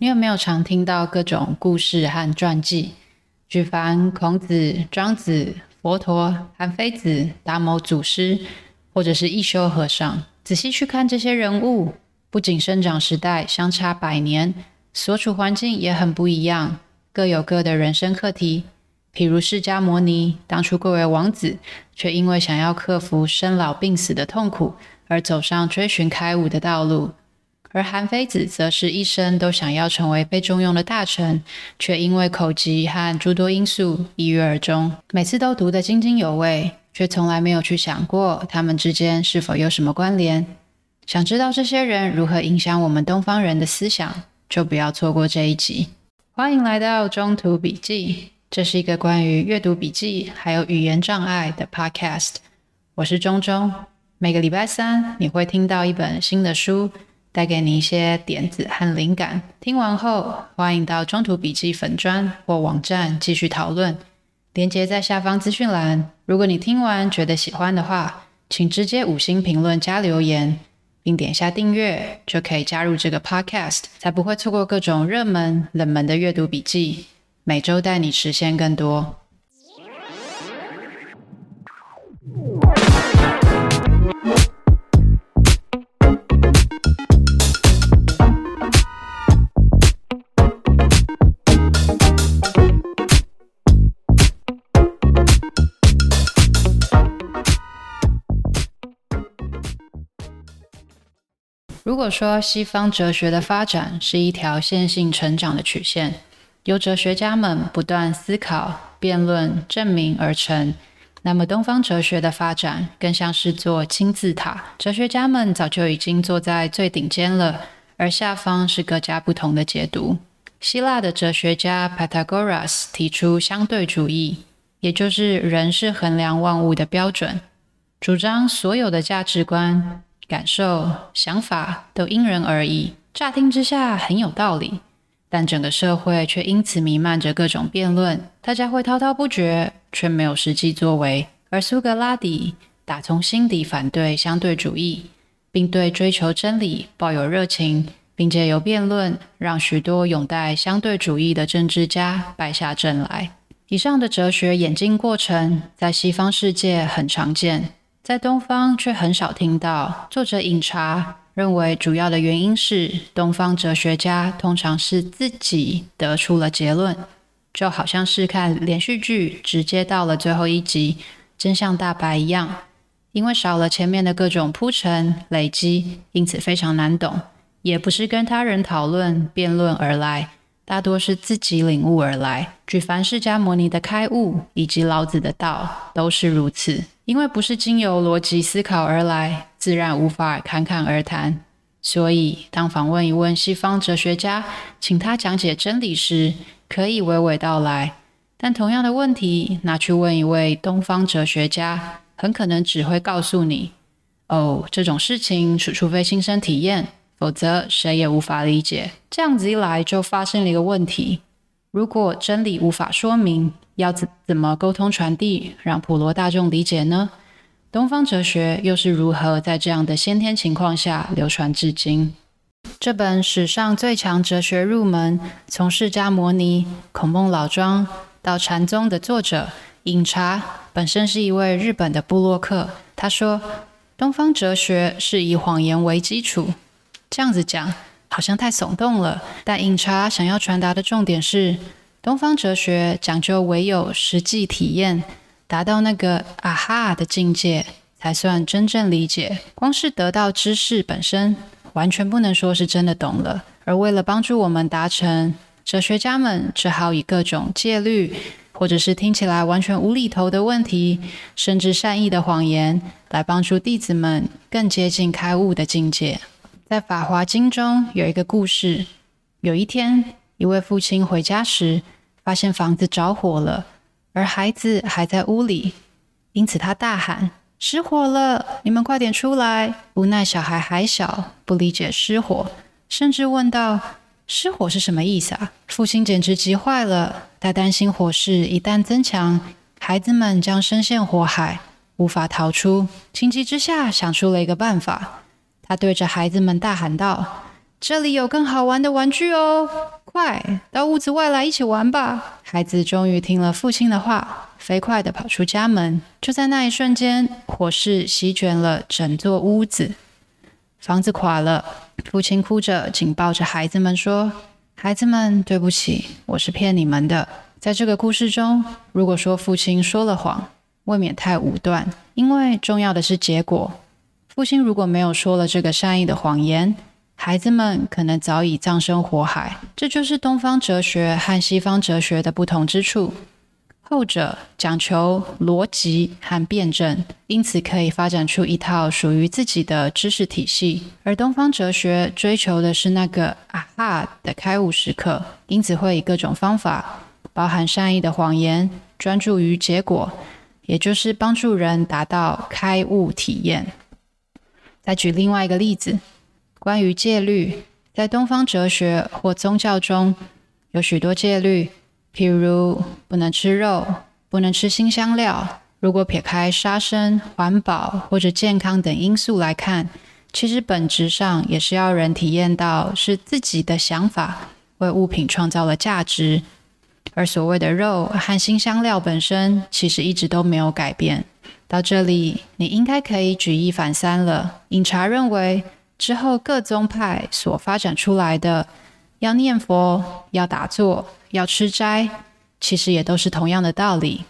你有没有常听到各种故事和传记？举凡孔子、庄子、佛陀、韩非子、达摩祖师，或者是一休和尚，仔细去看这些人物，不仅生长时代相差百年，所处环境也很不一样，各有各的人生课题。譬如释迦牟尼，当初贵为王子，却因为想要克服生老病死的痛苦，而走上追寻开悟的道路。而韩非子则是一生都想要成为被重用的大臣，却因为口疾和诸多因素抑郁而终。每次都读得津津有味，却从来没有去想过他们之间是否有什么关联。想知道这些人如何影响我们东方人的思想，就不要错过这一集。欢迎来到中途笔记，这是一个关于阅读笔记还有语言障碍的 podcast。我是中中，每个礼拜三你会听到一本新的书。带给你一些点子和灵感。听完后，欢迎到中途笔记粉专或网站继续讨论。连接在下方资讯栏。如果你听完觉得喜欢的话，请直接五星评论加留言，并点下订阅，就可以加入这个 podcast，才不会错过各种热门、冷门的阅读笔记。每周带你实现更多。如果说西方哲学的发展是一条线性成长的曲线，由哲学家们不断思考、辩论、证明而成，那么东方哲学的发展更像是座金字塔，哲学家们早就已经坐在最顶尖了，而下方是各家不同的解读。希腊的哲学家 Pythagoras 提出相对主义，也就是人是衡量万物的标准，主张所有的价值观。感受、想法都因人而异，乍听之下很有道理，但整个社会却因此弥漫着各种辩论，大家会滔滔不绝，却没有实际作为。而苏格拉底打从心底反对相对主义，并对追求真理抱有热情，并借由辩论让许多拥戴相对主义的政治家败下阵来。以上的哲学演进过程在西方世界很常见。在东方却很少听到。作者饮茶认为，主要的原因是东方哲学家通常是自己得出了结论，就好像是看连续剧直接到了最后一集，真相大白一样。因为少了前面的各种铺陈累积，因此非常难懂。也不是跟他人讨论辩论而来，大多是自己领悟而来。举凡释迦牟尼的开悟以及老子的道，都是如此。因为不是经由逻辑思考而来，自然无法侃侃而谈。所以，当访问一问西方哲学家，请他讲解真理时，可以娓娓道来；但同样的问题拿去问一位东方哲学家，很可能只会告诉你：“哦，这种事情，除除非亲身体验，否则谁也无法理解。”这样子一来，就发生了一个问题。如果真理无法说明，要怎怎么沟通传递，让普罗大众理解呢？东方哲学又是如何在这样的先天情况下流传至今？这本史上最强哲学入门，从释迦牟尼、孔孟老庄到禅宗的作者饮茶，本身是一位日本的部落客。他说：“东方哲学是以谎言为基础。”这样子讲。好像太耸动了，但饮茶想要传达的重点是，东方哲学讲究唯有实际体验，达到那个啊哈的境界，才算真正理解。光是得到知识本身，完全不能说是真的懂了。而为了帮助我们达成，哲学家们只好以各种戒律，或者是听起来完全无厘头的问题，甚至善意的谎言，来帮助弟子们更接近开悟的境界。在《法华经》中有一个故事：有一天，一位父亲回家时，发现房子着火了，而孩子还在屋里，因此他大喊：“失火了！你们快点出来！”无奈小孩还小，不理解失火，甚至问道：“失火是什么意思啊？”父亲简直急坏了，他担心火势一旦增强，孩子们将深陷火海，无法逃出。情急之下，想出了一个办法。他对着孩子们大喊道：“这里有更好玩的玩具哦，快到屋子外来一起玩吧！孩子终于听了父亲的话，飞快地跑出家门。就在那一瞬间，火势席卷了整座屋子，房子垮了。父亲哭着紧抱着孩子们说：“孩子们，对不起，我是骗你们的。”在这个故事中，如果说父亲说了谎，未免太武断，因为重要的是结果。父亲如果没有说了这个善意的谎言，孩子们可能早已葬身火海。这就是东方哲学和西方哲学的不同之处。后者讲求逻辑和辩证，因此可以发展出一套属于自己的知识体系；而东方哲学追求的是那个“啊哈”的开悟时刻，因此会以各种方法，包含善意的谎言，专注于结果，也就是帮助人达到开悟体验。再举另外一个例子。关于戒律，在东方哲学或宗教中，有许多戒律，譬如不能吃肉，不能吃辛香料。如果撇开杀生、环保或者健康等因素来看，其实本质上也是要人体验到是自己的想法为物品创造了价值。而所谓的肉和新香料本身，其实一直都没有改变。到这里，你应该可以举一反三了。饮茶认为。之后，各宗派所发展出来的，要念佛、要打坐、要吃斋，其实也都是同样的道理，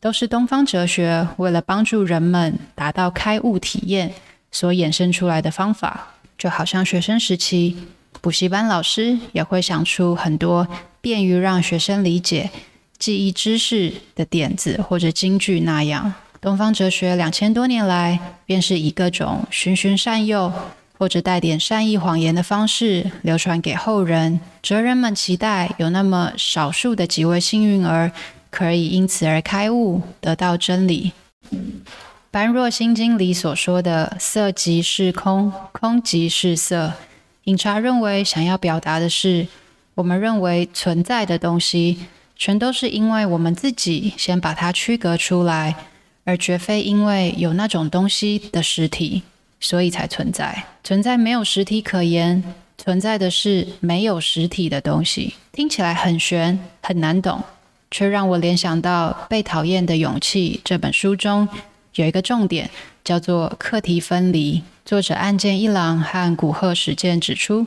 都是东方哲学为了帮助人们达到开悟体验所衍生出来的方法。就好像学生时期，补习班老师也会想出很多便于让学生理解、记忆知识的点子或者金句那样。东方哲学两千多年来，便是以各种循循善诱。或者带点善意谎言的方式流传给后人，哲人们期待有那么少数的几位幸运儿可以因此而开悟，得到真理。般若心经里所说的“色即是空，空即是色”，饮茶认为想要表达的是，我们认为存在的东西，全都是因为我们自己先把它区隔出来，而绝非因为有那种东西的实体。所以才存在，存在没有实体可言，存在的是没有实体的东西。听起来很玄，很难懂，却让我联想到《被讨厌的勇气》这本书中有一个重点，叫做课题分离。作者岸见一郎和古贺史健指出，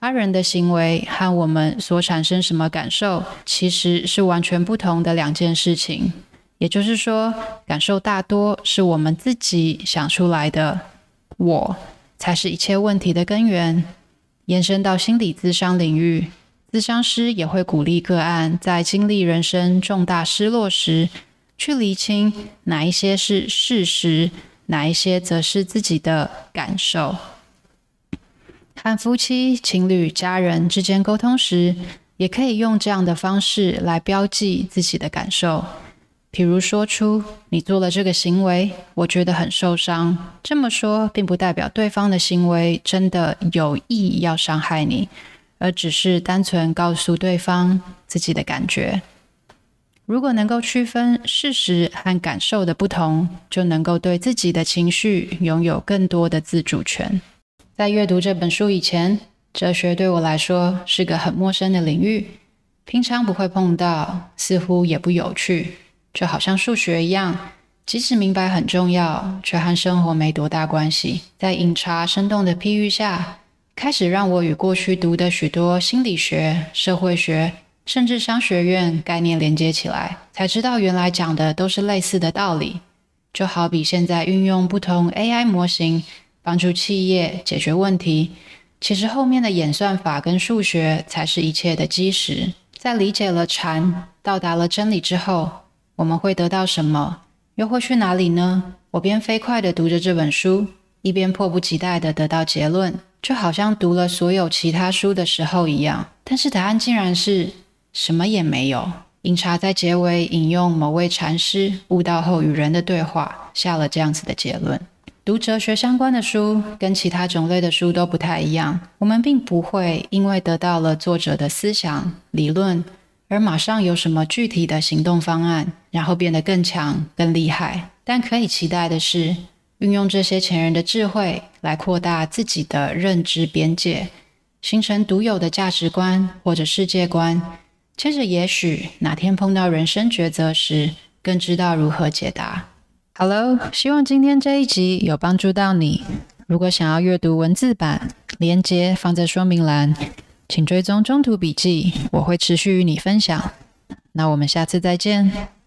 他人的行为和我们所产生什么感受，其实是完全不同的两件事情。也就是说，感受大多是我们自己想出来的。我才是一切问题的根源。延伸到心理咨商领域，咨商师也会鼓励个案在经历人生重大失落时，去厘清哪一些是事实，哪一些则是自己的感受。和夫妻、情侣、家人之间沟通时，也可以用这样的方式来标记自己的感受。比如说出你做了这个行为，我觉得很受伤。这么说并不代表对方的行为真的有意要伤害你，而只是单纯告诉对方自己的感觉。如果能够区分事实和感受的不同，就能够对自己的情绪拥有更多的自主权。在阅读这本书以前，哲学对我来说是个很陌生的领域，平常不会碰到，似乎也不有趣。就好像数学一样，即使明白很重要，却和生活没多大关系。在饮茶生动的譬喻下，开始让我与过去读的许多心理学、社会学，甚至商学院概念连接起来，才知道原来讲的都是类似的道理。就好比现在运用不同 AI 模型帮助企业解决问题，其实后面的演算法跟数学才是一切的基石。在理解了禅，到达了真理之后，我们会得到什么？又会去哪里呢？我边飞快地读着这本书，一边迫不及待地得到结论，就好像读了所有其他书的时候一样。但是答案竟然是什么也没有。饮茶在结尾引用某位禅师悟道后与人的对话，下了这样子的结论：读哲学相关的书跟其他种类的书都不太一样。我们并不会因为得到了作者的思想理论。而马上有什么具体的行动方案，然后变得更强、更厉害。但可以期待的是，运用这些前人的智慧来扩大自己的认知边界，形成独有的价值观或者世界观。接着，也许哪天碰到人生抉择时，更知道如何解答。Hello，希望今天这一集有帮助到你。如果想要阅读文字版，连接放在说明栏，请追踪中途笔记，我会持续与你分享。那我们下次再见。